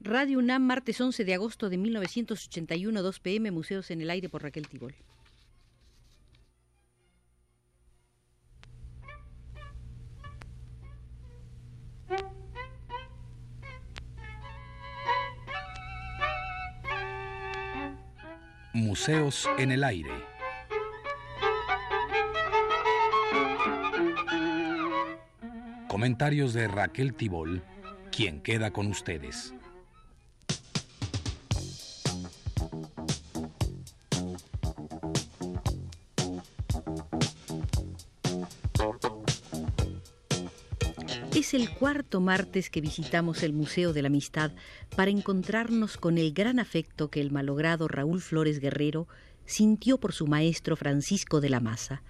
Radio UNAM, martes 11 de agosto de 1981, 2 pm, Museos en el Aire por Raquel Tibol. Museos en el Aire. Comentarios de Raquel Tibol, quien queda con ustedes. Es el cuarto martes que visitamos el Museo de la Amistad para encontrarnos con el gran afecto que el malogrado Raúl Flores Guerrero sintió por su maestro Francisco de la Maza.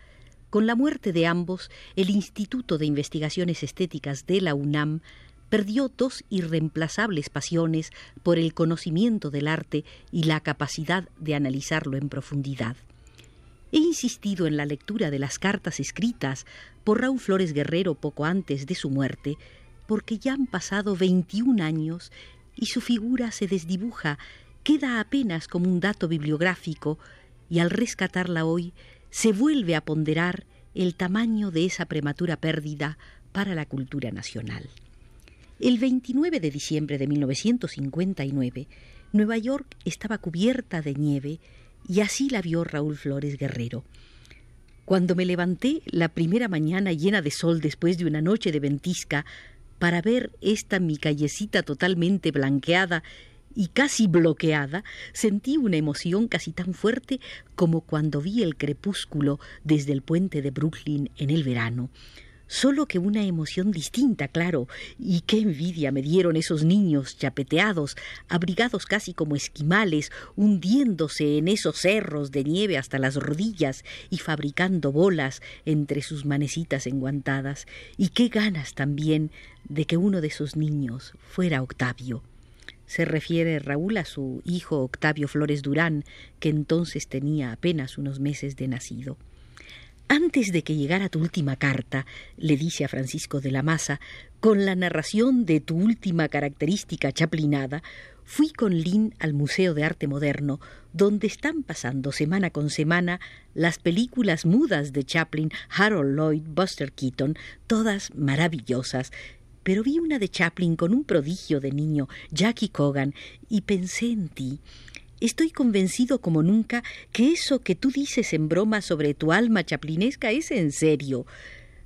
Con la muerte de ambos, el Instituto de Investigaciones Estéticas de la UNAM perdió dos irreemplazables pasiones por el conocimiento del arte y la capacidad de analizarlo en profundidad. He insistido en la lectura de las cartas escritas por Raúl Flores Guerrero poco antes de su muerte, porque ya han pasado 21 años y su figura se desdibuja, queda apenas como un dato bibliográfico, y al rescatarla hoy se vuelve a ponderar el tamaño de esa prematura pérdida para la cultura nacional. El 29 de diciembre de 1959, Nueva York estaba cubierta de nieve y así la vio Raúl Flores Guerrero. Cuando me levanté la primera mañana llena de sol después de una noche de ventisca para ver esta mi callecita totalmente blanqueada y casi bloqueada, sentí una emoción casi tan fuerte como cuando vi el crepúsculo desde el puente de Brooklyn en el verano solo que una emoción distinta, claro, y qué envidia me dieron esos niños chapeteados, abrigados casi como esquimales, hundiéndose en esos cerros de nieve hasta las rodillas y fabricando bolas entre sus manecitas enguantadas, y qué ganas también de que uno de esos niños fuera Octavio. Se refiere Raúl a su hijo Octavio Flores Durán, que entonces tenía apenas unos meses de nacido. Antes de que llegara tu última carta, le dice a Francisco de la Maza, con la narración de tu última característica chaplinada, fui con Lynn al Museo de Arte Moderno, donde están pasando semana con semana las películas mudas de Chaplin, Harold Lloyd, Buster Keaton, todas maravillosas. Pero vi una de Chaplin con un prodigio de niño, Jackie Cogan, y pensé en ti. Estoy convencido como nunca que eso que tú dices en broma sobre tu alma chaplinesca es en serio.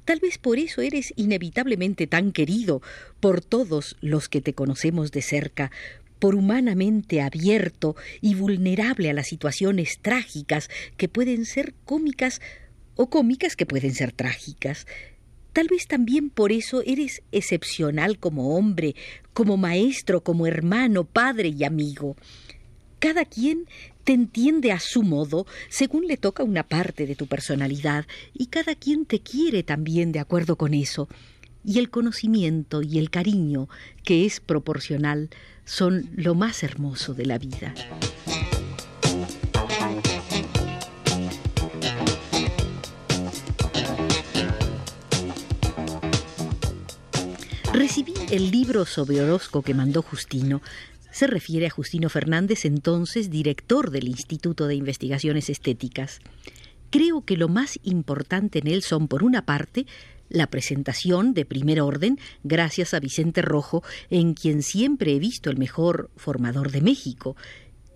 Tal vez por eso eres inevitablemente tan querido por todos los que te conocemos de cerca, por humanamente abierto y vulnerable a las situaciones trágicas que pueden ser cómicas o cómicas que pueden ser trágicas. Tal vez también por eso eres excepcional como hombre, como maestro, como hermano, padre y amigo. Cada quien te entiende a su modo, según le toca una parte de tu personalidad, y cada quien te quiere también de acuerdo con eso. Y el conocimiento y el cariño, que es proporcional, son lo más hermoso de la vida. Recibí el libro sobre Orozco que mandó Justino, se refiere a Justino Fernández, entonces director del Instituto de Investigaciones Estéticas. Creo que lo más importante en él son, por una parte, la presentación de primer orden, gracias a Vicente Rojo, en quien siempre he visto el mejor formador de México,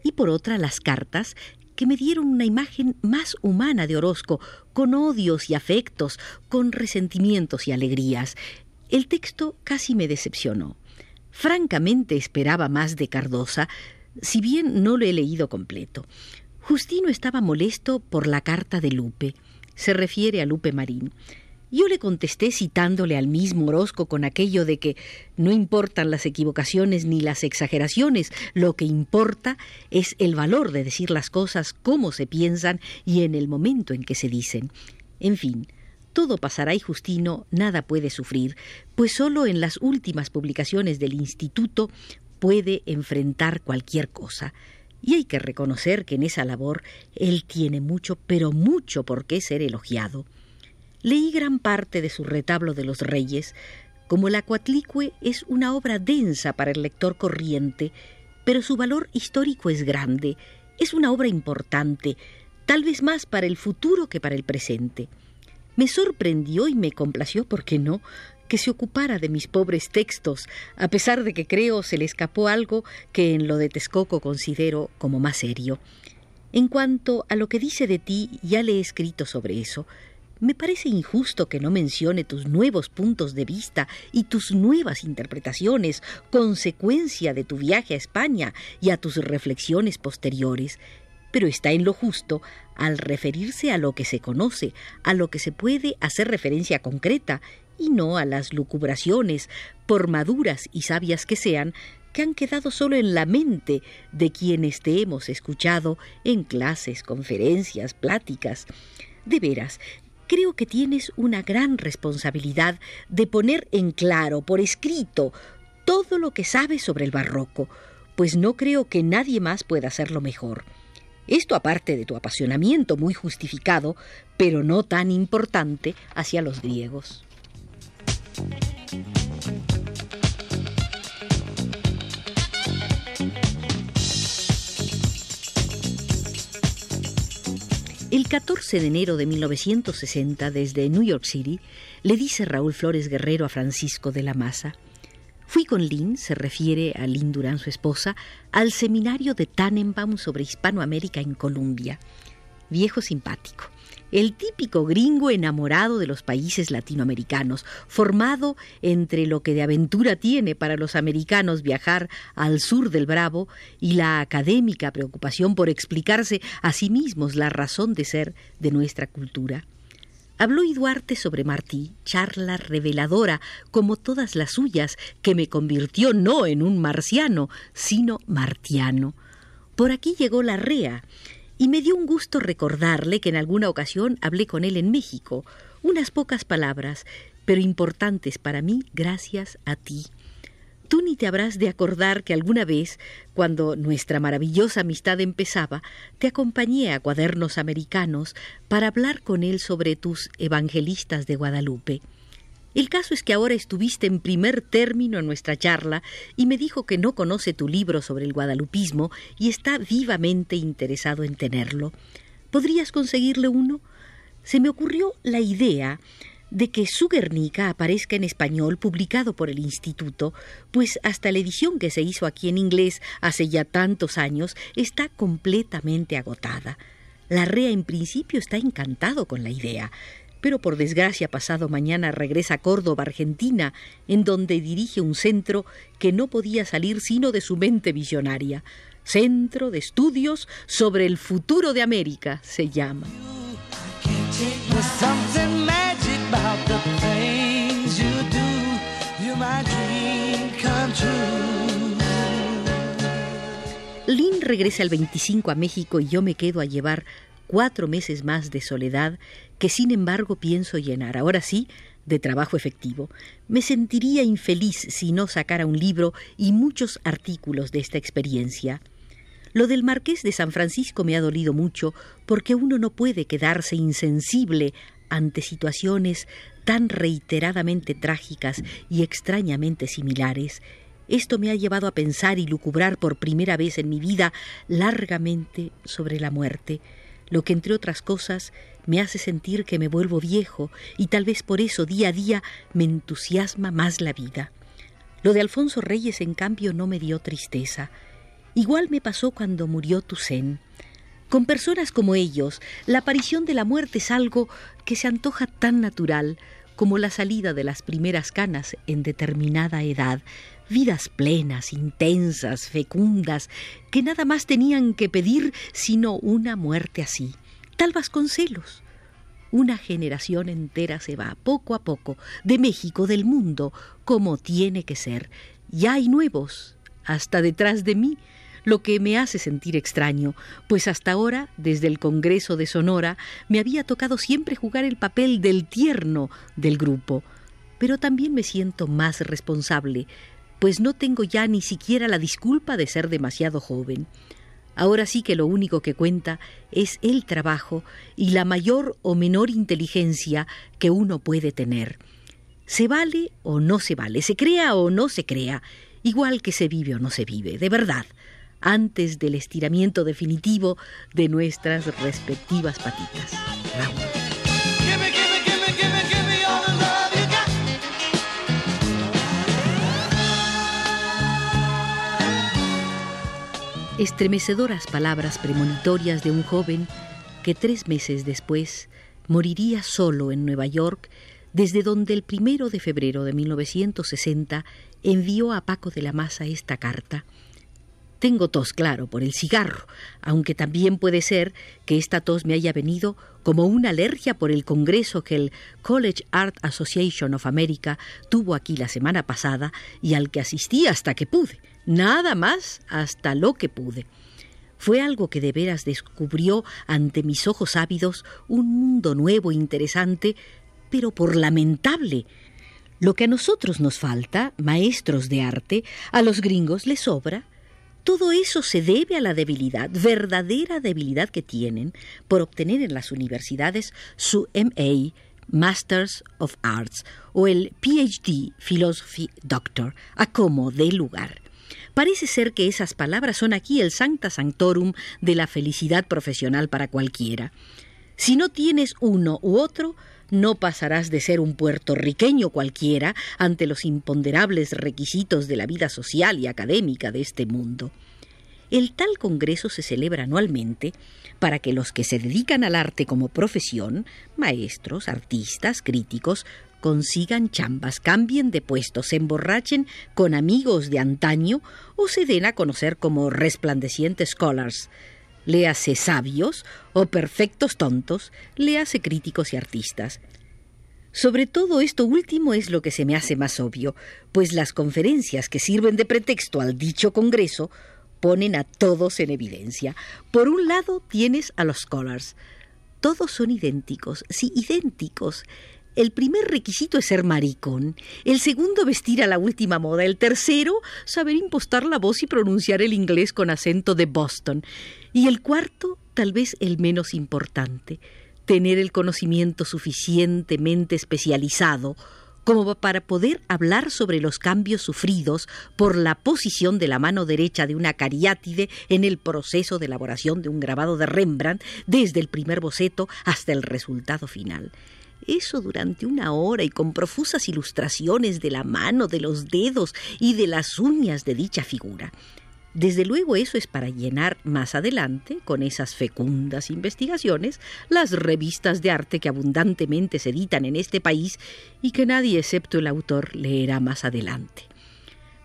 y por otra las cartas que me dieron una imagen más humana de Orozco, con odios y afectos, con resentimientos y alegrías. El texto casi me decepcionó. Francamente esperaba más de Cardosa, si bien no lo he leído completo. Justino estaba molesto por la carta de Lupe. Se refiere a Lupe Marín. Yo le contesté citándole al mismo Orozco con aquello de que no importan las equivocaciones ni las exageraciones, lo que importa es el valor de decir las cosas como se piensan y en el momento en que se dicen. En fin, todo pasará y Justino nada puede sufrir, pues solo en las últimas publicaciones del Instituto puede enfrentar cualquier cosa. Y hay que reconocer que en esa labor él tiene mucho, pero mucho por qué ser elogiado. Leí gran parte de su retablo de los reyes, como la Coatlicue es una obra densa para el lector corriente, pero su valor histórico es grande, es una obra importante, tal vez más para el futuro que para el presente. Me sorprendió y me complació, ¿por qué no?, que se ocupara de mis pobres textos, a pesar de que creo se le escapó algo que en lo de Texcoco considero como más serio. En cuanto a lo que dice de ti, ya le he escrito sobre eso. Me parece injusto que no mencione tus nuevos puntos de vista y tus nuevas interpretaciones, consecuencia de tu viaje a España y a tus reflexiones posteriores. Pero está en lo justo al referirse a lo que se conoce, a lo que se puede hacer referencia concreta, y no a las lucubraciones, por maduras y sabias que sean, que han quedado solo en la mente de quienes te hemos escuchado en clases, conferencias, pláticas. De veras, creo que tienes una gran responsabilidad de poner en claro, por escrito, todo lo que sabes sobre el barroco, pues no creo que nadie más pueda hacerlo mejor. Esto aparte de tu apasionamiento muy justificado, pero no tan importante hacia los griegos. El 14 de enero de 1960, desde New York City, le dice Raúl Flores Guerrero a Francisco de la Maza, Fui con Lynn, se refiere a Lynn Durán, su esposa, al seminario de Tannenbaum sobre Hispanoamérica en Colombia. Viejo simpático el típico gringo enamorado de los países latinoamericanos, formado entre lo que de aventura tiene para los americanos viajar al sur del Bravo y la académica preocupación por explicarse a sí mismos la razón de ser de nuestra cultura. Habló Duarte sobre Martí, charla reveladora, como todas las suyas, que me convirtió no en un marciano, sino martiano. Por aquí llegó la rea, y me dio un gusto recordarle que en alguna ocasión hablé con él en México, unas pocas palabras, pero importantes para mí gracias a ti. Tú ni te habrás de acordar que alguna vez, cuando nuestra maravillosa amistad empezaba, te acompañé a cuadernos americanos para hablar con él sobre tus evangelistas de Guadalupe. El caso es que ahora estuviste en primer término en nuestra charla y me dijo que no conoce tu libro sobre el guadalupismo y está vivamente interesado en tenerlo. ¿Podrías conseguirle uno? Se me ocurrió la idea de que su Guernica aparezca en español publicado por el Instituto, pues hasta la edición que se hizo aquí en inglés hace ya tantos años está completamente agotada. La REA en principio está encantado con la idea pero por desgracia pasado mañana regresa a Córdoba, Argentina, en donde dirige un centro que no podía salir sino de su mente visionaria. Centro de Estudios sobre el Futuro de América se llama. Lynn regresa el 25 a México y yo me quedo a llevar cuatro meses más de soledad que sin embargo pienso llenar. Ahora sí, de trabajo efectivo. Me sentiría infeliz si no sacara un libro y muchos artículos de esta experiencia. Lo del marqués de San Francisco me ha dolido mucho porque uno no puede quedarse insensible ante situaciones tan reiteradamente trágicas y extrañamente similares. Esto me ha llevado a pensar y lucubrar por primera vez en mi vida largamente sobre la muerte lo que entre otras cosas me hace sentir que me vuelvo viejo y tal vez por eso día a día me entusiasma más la vida. Lo de Alfonso Reyes, en cambio, no me dio tristeza. Igual me pasó cuando murió Toussaint. Con personas como ellos, la aparición de la muerte es algo que se antoja tan natural como la salida de las primeras canas en determinada edad, vidas plenas, intensas, fecundas, que nada más tenían que pedir sino una muerte así, tal Vasconcelos. Una generación entera se va, poco a poco, de México, del mundo, como tiene que ser. Ya hay nuevos, hasta detrás de mí, lo que me hace sentir extraño, pues hasta ahora, desde el Congreso de Sonora, me había tocado siempre jugar el papel del tierno del grupo. Pero también me siento más responsable, pues no tengo ya ni siquiera la disculpa de ser demasiado joven. Ahora sí que lo único que cuenta es el trabajo y la mayor o menor inteligencia que uno puede tener. Se vale o no se vale, se crea o no se crea, igual que se vive o no se vive, de verdad, antes del estiramiento definitivo de nuestras respectivas patitas. Estremecedoras palabras premonitorias de un joven que tres meses después moriría solo en Nueva York, desde donde el primero de febrero de 1960 envió a Paco de la Maza esta carta. Tengo tos, claro, por el cigarro, aunque también puede ser que esta tos me haya venido como una alergia por el congreso que el College Art Association of America tuvo aquí la semana pasada y al que asistí hasta que pude, nada más hasta lo que pude. Fue algo que de veras descubrió ante mis ojos ávidos un mundo nuevo e interesante, pero por lamentable. Lo que a nosotros nos falta, maestros de arte, a los gringos les sobra. Todo eso se debe a la debilidad, verdadera debilidad que tienen por obtener en las universidades su MA, Masters of Arts, o el PhD, Philosophy Doctor, a como de lugar. Parece ser que esas palabras son aquí el sancta sanctorum de la felicidad profesional para cualquiera. Si no tienes uno u otro, no pasarás de ser un puertorriqueño cualquiera ante los imponderables requisitos de la vida social y académica de este mundo. El tal Congreso se celebra anualmente para que los que se dedican al arte como profesión, maestros, artistas, críticos, consigan chambas, cambien de puesto, se emborrachen con amigos de antaño o se den a conocer como resplandecientes scholars, léase sabios o perfectos tontos, léase críticos y artistas. Sobre todo esto último es lo que se me hace más obvio, pues las conferencias que sirven de pretexto al dicho Congreso ponen a todos en evidencia. Por un lado tienes a los scholars. Todos son idénticos, sí, idénticos. El primer requisito es ser maricón, el segundo vestir a la última moda, el tercero saber impostar la voz y pronunciar el inglés con acento de Boston, y el cuarto, tal vez el menos importante, tener el conocimiento suficientemente especializado como para poder hablar sobre los cambios sufridos por la posición de la mano derecha de una cariátide en el proceso de elaboración de un grabado de Rembrandt desde el primer boceto hasta el resultado final. Eso durante una hora y con profusas ilustraciones de la mano, de los dedos y de las uñas de dicha figura. Desde luego eso es para llenar más adelante, con esas fecundas investigaciones, las revistas de arte que abundantemente se editan en este país y que nadie excepto el autor leerá más adelante.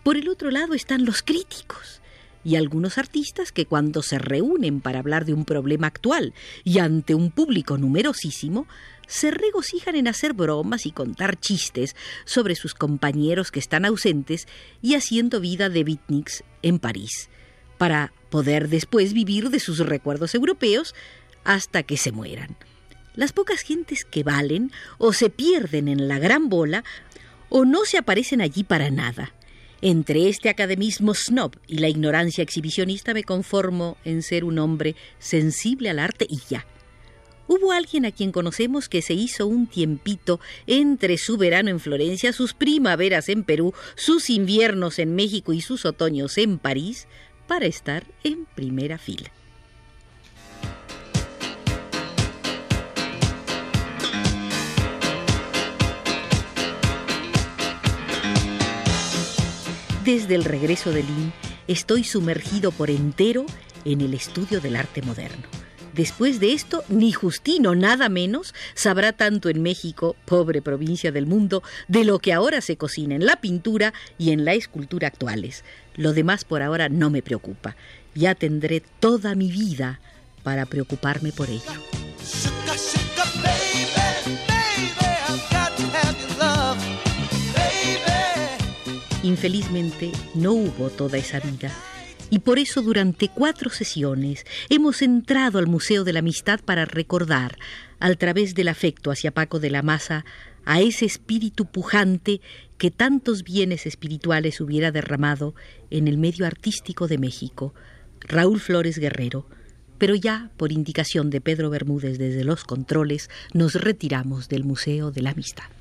Por el otro lado están los críticos y algunos artistas que cuando se reúnen para hablar de un problema actual y ante un público numerosísimo, se regocijan en hacer bromas y contar chistes sobre sus compañeros que están ausentes y haciendo vida de beatniks en París, para poder después vivir de sus recuerdos europeos hasta que se mueran. Las pocas gentes que valen o se pierden en la gran bola o no se aparecen allí para nada. Entre este academismo snob y la ignorancia exhibicionista me conformo en ser un hombre sensible al arte y ya. Hubo alguien a quien conocemos que se hizo un tiempito entre su verano en Florencia, sus primaveras en Perú, sus inviernos en México y sus otoños en París para estar en primera fila. Desde el regreso de Lin, estoy sumergido por entero en el estudio del arte moderno. Después de esto, ni Justino, nada menos, sabrá tanto en México, pobre provincia del mundo, de lo que ahora se cocina en la pintura y en la escultura actuales. Lo demás por ahora no me preocupa. Ya tendré toda mi vida para preocuparme por ello. Infelizmente no hubo toda esa vida y por eso durante cuatro sesiones hemos entrado al Museo de la Amistad para recordar, al través del afecto hacia Paco de la Maza, a ese espíritu pujante que tantos bienes espirituales hubiera derramado en el medio artístico de México, Raúl Flores Guerrero, pero ya por indicación de Pedro Bermúdez desde los controles nos retiramos del Museo de la Amistad.